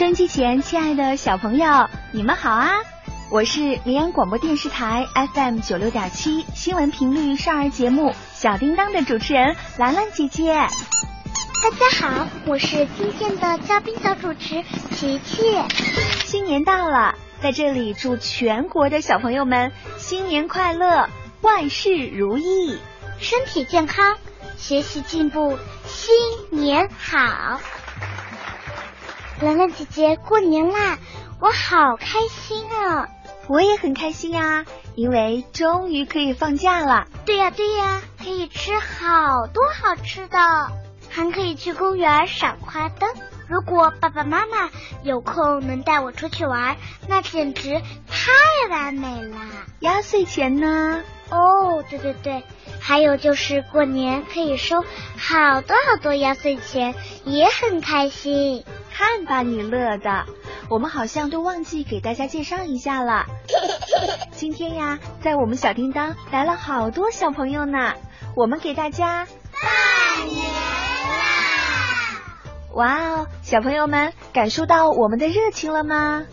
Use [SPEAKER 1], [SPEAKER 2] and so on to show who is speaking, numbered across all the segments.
[SPEAKER 1] 收音机前，亲爱的小朋友，你们好啊！我是绵阳广播电视台 FM 九六点七新闻频率少儿节目《小叮当》的主持人兰兰姐姐。
[SPEAKER 2] 大家好，我是今天的嘉宾小主持琪琪。
[SPEAKER 1] 新年到了，在这里祝全国的小朋友们新年快乐，万事如意，
[SPEAKER 2] 身体健康，学习进步，新年好！兰兰姐姐，过年啦，我好开心啊！
[SPEAKER 1] 我也很开心呀，因为终于可以放假了。
[SPEAKER 2] 对呀对呀，可以吃好多好吃的，还可以去公园赏花灯。如果爸爸妈妈有空能带我出去玩，那简直太完美了。
[SPEAKER 1] 压岁钱呢？
[SPEAKER 2] 哦，对对对，还有就是过年可以收好多好多压岁钱，也很开心。
[SPEAKER 1] 看把你乐的，我们好像都忘记给大家介绍一下了。今天呀，在我们小叮当来了好多小朋友呢，我们给大家
[SPEAKER 2] 拜年啦！
[SPEAKER 1] 哇哦，小朋友们感受到我们的热情了吗？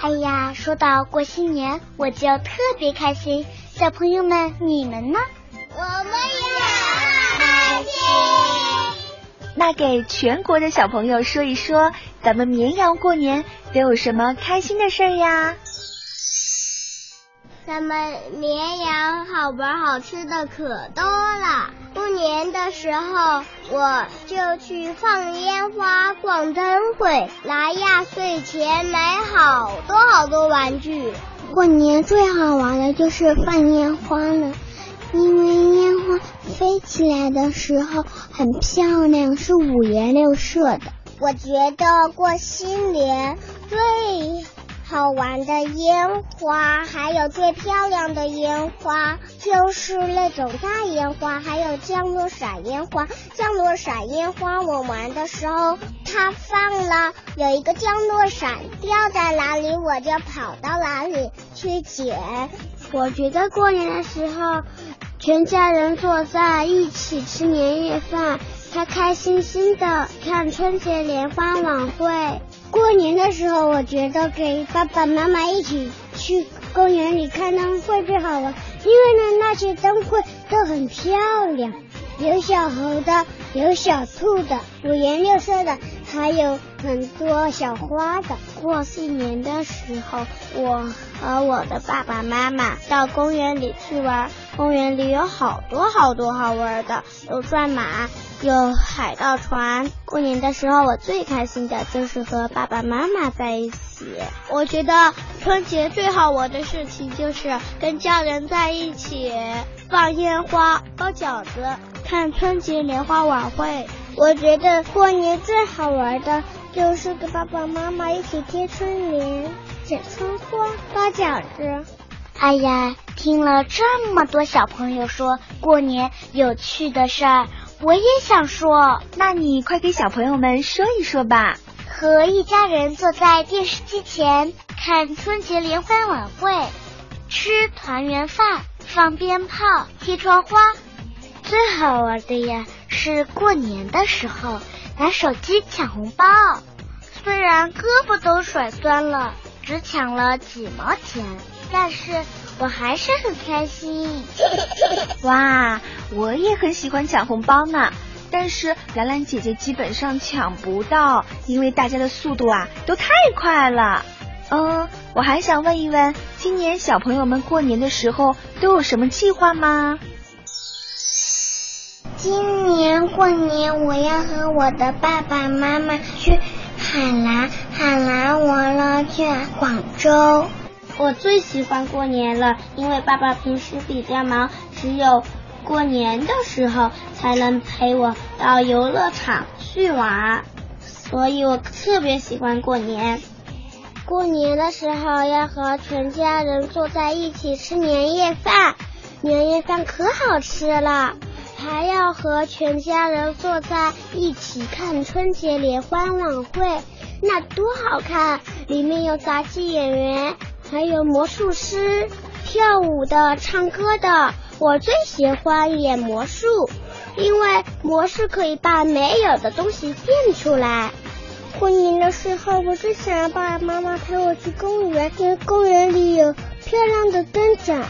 [SPEAKER 2] 哎呀，说到过新年，我就特别开心。小朋友们，你们呢？
[SPEAKER 3] 我们也开心。
[SPEAKER 1] 那给全国的小朋友说一说，咱们绵阳过年都有什么开心的事儿呀？
[SPEAKER 3] 咱们绵阳好玩好吃的可多了。过年的时候，我就去放烟花、逛灯会，拿压岁钱买好多好多玩具。
[SPEAKER 4] 过年最好玩的就是放烟花了。因为烟花飞起来的时候很漂亮，是五颜六色的。
[SPEAKER 3] 我觉得过新年最好玩的烟花，还有最漂亮的烟花，就是那种大烟花，还有降落伞烟花。降落伞烟花我玩的时候，它放了有一个降落伞掉在哪里，我就跑到哪里去捡。
[SPEAKER 4] 我觉得过年的时候。全家人坐在一起吃年夜饭，开开心心的看春节联欢晚会。过年的时候，我觉得给爸爸妈妈一起去公园里看灯会最好玩，因为呢那些灯会都很漂亮，有小猴的，有小兔的，五颜六色的，还有很多小花的。过新年的时候，我和我的爸爸妈妈到公园里去玩。公园里有好多好多好玩的，有转马，有海盗船。过年的时候，我最开心的就是和爸爸妈妈在一起。
[SPEAKER 5] 我觉得春节最好玩的事情就是跟家人在一起放烟花、包饺子、看春节联欢晚会。
[SPEAKER 4] 我觉得过年最好玩的就是跟爸爸妈妈一起贴春联、剪春花、包饺子。
[SPEAKER 2] 哎呀，听了这么多小朋友说过年有趣的事儿，我也想说。
[SPEAKER 1] 那你快给小朋友们说一说吧。
[SPEAKER 2] 和一家人坐在电视机前看春节联欢晚会，吃团圆饭，放鞭炮，贴窗花。最好玩的呀，是过年的时候拿手机抢红包，虽然胳膊都甩酸了，只抢了几毛钱。但是我还是很开心。
[SPEAKER 1] 哇，我也很喜欢抢红包呢。但是兰兰姐姐基本上抢不到，因为大家的速度啊都太快了。嗯，我还想问一问，今年小朋友们过年的时候都有什么计划吗？
[SPEAKER 4] 今年过年我要和我的爸爸妈妈去海南，海南完了去广州。
[SPEAKER 5] 我最喜欢过年了，因为爸爸平时比较忙，只有过年的时候才能陪我到游乐场去玩，所以我特别喜欢过年。
[SPEAKER 4] 过年的时候要和全家人坐在一起吃年夜饭，年夜饭可好吃了，还要和全家人坐在一起看春节联欢晚会，那多好看！里面有杂技演员。还有魔术师、跳舞的、唱歌的，我最喜欢演魔术，因为魔术可以把没有的东西变出来。过年的时候，我最想让爸爸妈妈陪我去公园，因为公园里有漂亮的灯展。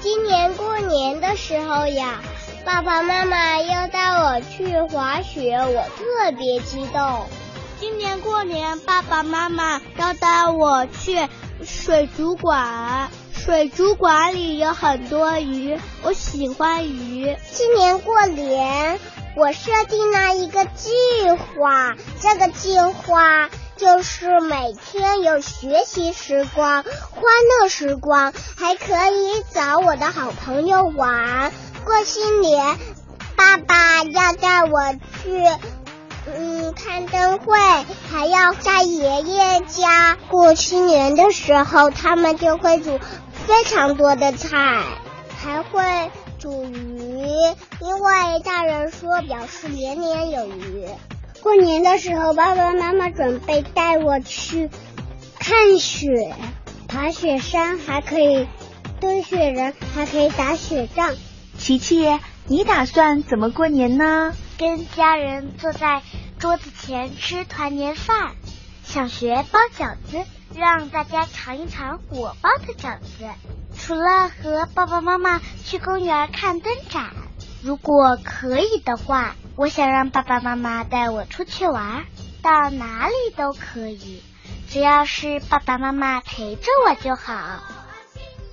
[SPEAKER 2] 今年过年的时候呀，爸爸妈妈要带我去滑雪，我特别激动。
[SPEAKER 6] 今年过年，爸爸妈妈要带我去水族馆。水族馆里有很多鱼，我喜欢鱼。
[SPEAKER 4] 今年过年，我设定了一个计划，这个计划就是每天有学习时光、欢乐时光，还可以找我的好朋友玩。过新年，爸爸要带我去。嗯，看灯会还要在爷爷家过新年的时候，他们就会煮非常多的菜，还会煮鱼，因为大人说表示年年有余。
[SPEAKER 5] 过年的时候，爸爸妈妈准备带我去看雪，爬雪山，还可以堆雪人，还可以打雪仗。
[SPEAKER 1] 琪琪，你打算怎么过年呢？
[SPEAKER 2] 跟家人坐在桌子前吃团年饭，想学包饺子，让大家尝一尝我包的饺子。除了和爸爸妈妈去公园看灯展，如果可以的话，我想让爸爸妈妈带我出去玩，到哪里都可以，只要是爸爸妈妈陪着我就好。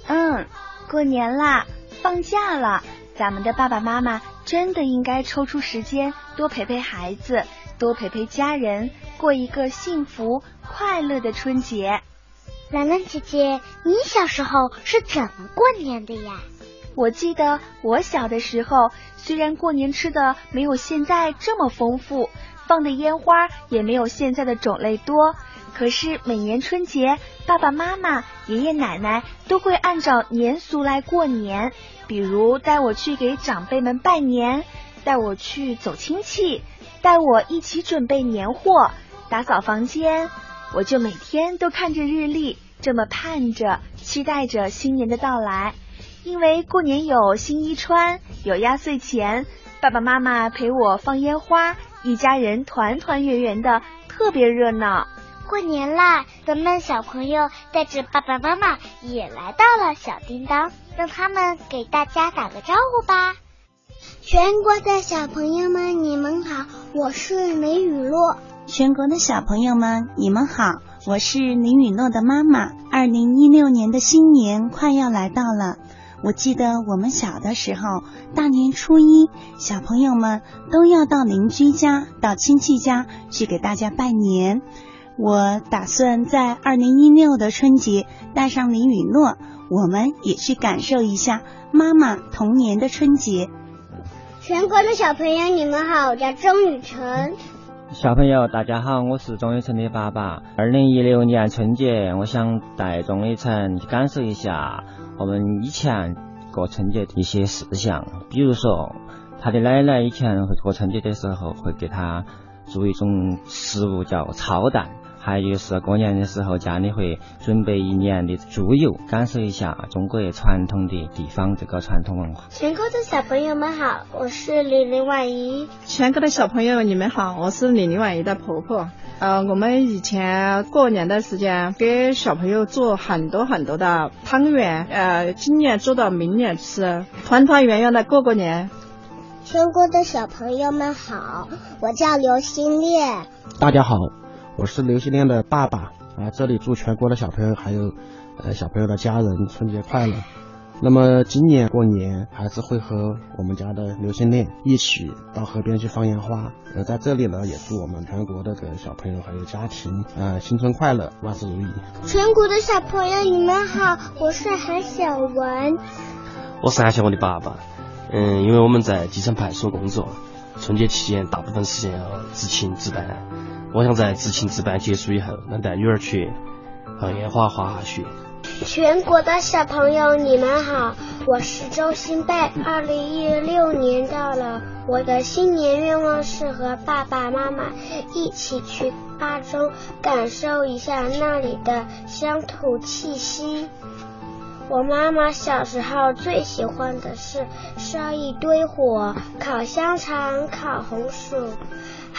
[SPEAKER 1] 嗯，过年啦，放假了。咱们的爸爸妈妈真的应该抽出时间多陪陪孩子，多陪陪家人，过一个幸福快乐的春节。
[SPEAKER 2] 兰兰姐姐，你小时候是怎么过年的呀？
[SPEAKER 1] 我记得我小的时候，虽然过年吃的没有现在这么丰富，放的烟花也没有现在的种类多。可是每年春节，爸爸妈妈、爷爷奶奶都会按照年俗来过年，比如带我去给长辈们拜年，带我去走亲戚，带我一起准备年货、打扫房间。我就每天都看着日历，这么盼着、期待着新年的到来。因为过年有新衣穿，有压岁钱，爸爸妈妈陪我放烟花，一家人团团圆圆的，特别热闹。
[SPEAKER 2] 过年啦，咱们小朋友带着爸爸妈妈也来到了小叮当，让他们给大家打个招呼吧。
[SPEAKER 5] 全国的小朋友们，你们好，我是林雨诺。
[SPEAKER 7] 全国的小朋友们，你们好，我是林雨诺的妈妈。二零一六年的新年快要来到了，我记得我们小的时候，大年初一，小朋友们都要到邻居家、到亲戚家去给大家拜年。我打算在二零一六的春节带上林雨诺，我们也去感受一下妈妈童年的春节。
[SPEAKER 5] 全国的小朋友，你们好，我叫钟雨晨。
[SPEAKER 8] 小朋友，大家好，我是钟雨晨的爸爸。二零一六年春节，我想带钟雨晨去感受一下我们以前过春节的一些事项，比如说他的奶奶以前会过春节的时候会给他做一种食物叫操蛋。还有就是过年的时候，家里会准备一年的猪油，感受一下中国传统的地方这个传统文化。
[SPEAKER 5] 全国的小朋友们好，我是李林婉仪。
[SPEAKER 9] 全国的小朋友你们好，我是李林婉仪的婆婆。呃，我们以前过年的时间给小朋友做很多很多的汤圆，呃，今年做到明年吃，团团圆圆的过过年。
[SPEAKER 4] 全国的小朋友们好，我叫刘新烈。
[SPEAKER 10] 大家好。我是刘新亮的爸爸啊，这里祝全国的小朋友还有呃小朋友的家人春节快乐。那么今年过年还是会和我们家的刘新亮一起到河边去放烟花。呃，在这里呢，也祝我们全国的这个小朋友还有家庭啊新春快乐，万事如意。
[SPEAKER 5] 全国的小朋友你们好，我是韩小文。
[SPEAKER 11] 我是韩小文的爸爸。嗯，因为我们在基层派出所工作，春节期间大部分时间要执勤值班。我想在执勤值班结束以后，能带女儿去放烟花、滑雪。
[SPEAKER 5] 全国的小朋友，你们好，我是周新贝。二零一六年到了，我的新年愿望是和爸爸妈妈一起去巴中，感受一下那里的乡土气息。我妈妈小时候最喜欢的是烧一堆火，烤香肠、烤红薯。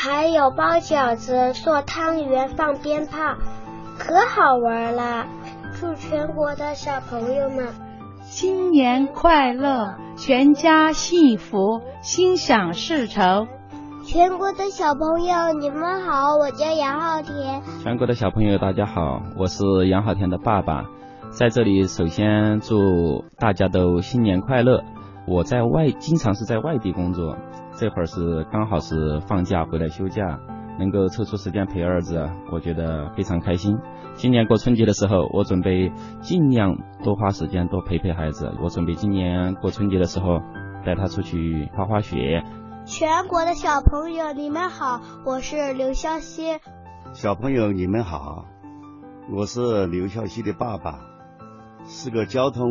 [SPEAKER 5] 还有包饺子、做汤圆、放鞭炮，可好玩了。祝全国的小朋友们
[SPEAKER 12] 新年快乐，全家幸福，心想事成。
[SPEAKER 4] 全国的小朋友，你们好，我叫杨浩田。
[SPEAKER 13] 全国的小朋友，大家好，我是杨浩田的爸爸。在这里，首先祝大家都新年快乐。我在外，经常是在外地工作，这会儿是刚好是放假回来休假，能够抽出时间陪儿子，我觉得非常开心。今年过春节的时候，我准备尽量多花时间多陪陪孩子。我准备今年过春节的时候带他出去滑滑雪。
[SPEAKER 4] 全国的小朋友，你们好，我是刘肖西。
[SPEAKER 14] 小朋友，你们好，我是刘肖西的爸爸，是个交通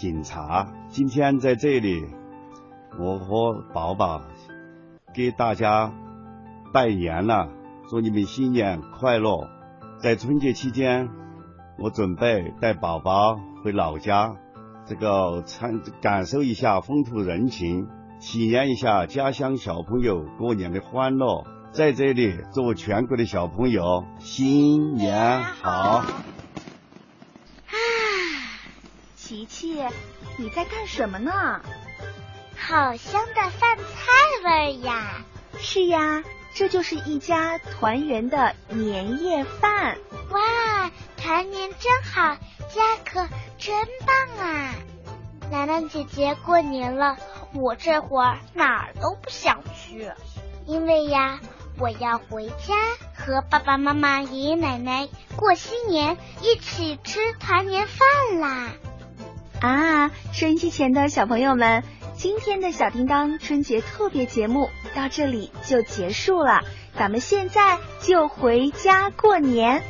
[SPEAKER 14] 警察。今天在这里，我和宝宝给大家拜年了，祝你们新年快乐。在春节期间，我准备带宝宝回老家，这个参感受一下风土人情。体验一下家乡小朋友过年的欢乐，在这里祝全国的小朋友新年好！
[SPEAKER 1] 琪琪，你在干什么呢？
[SPEAKER 2] 好香的饭菜味呀！
[SPEAKER 1] 是呀，这就是一家团圆的年夜饭。
[SPEAKER 2] 哇，团年真好，家可真棒啊！兰兰姐姐，过年了。我这会儿哪儿都不想去，因为呀，我要回家和爸爸妈妈、爷爷奶奶过新年，一起吃团年饭啦！
[SPEAKER 1] 啊，收音机前的小朋友们，今天的小叮当春节特别节目到这里就结束了，咱们现在就回家过年，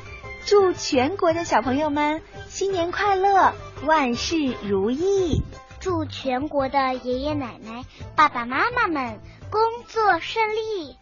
[SPEAKER 1] 祝全国的小朋友们新年快乐，万事如意。
[SPEAKER 2] 祝全国的爷爷奶奶、爸爸妈妈们工作顺利。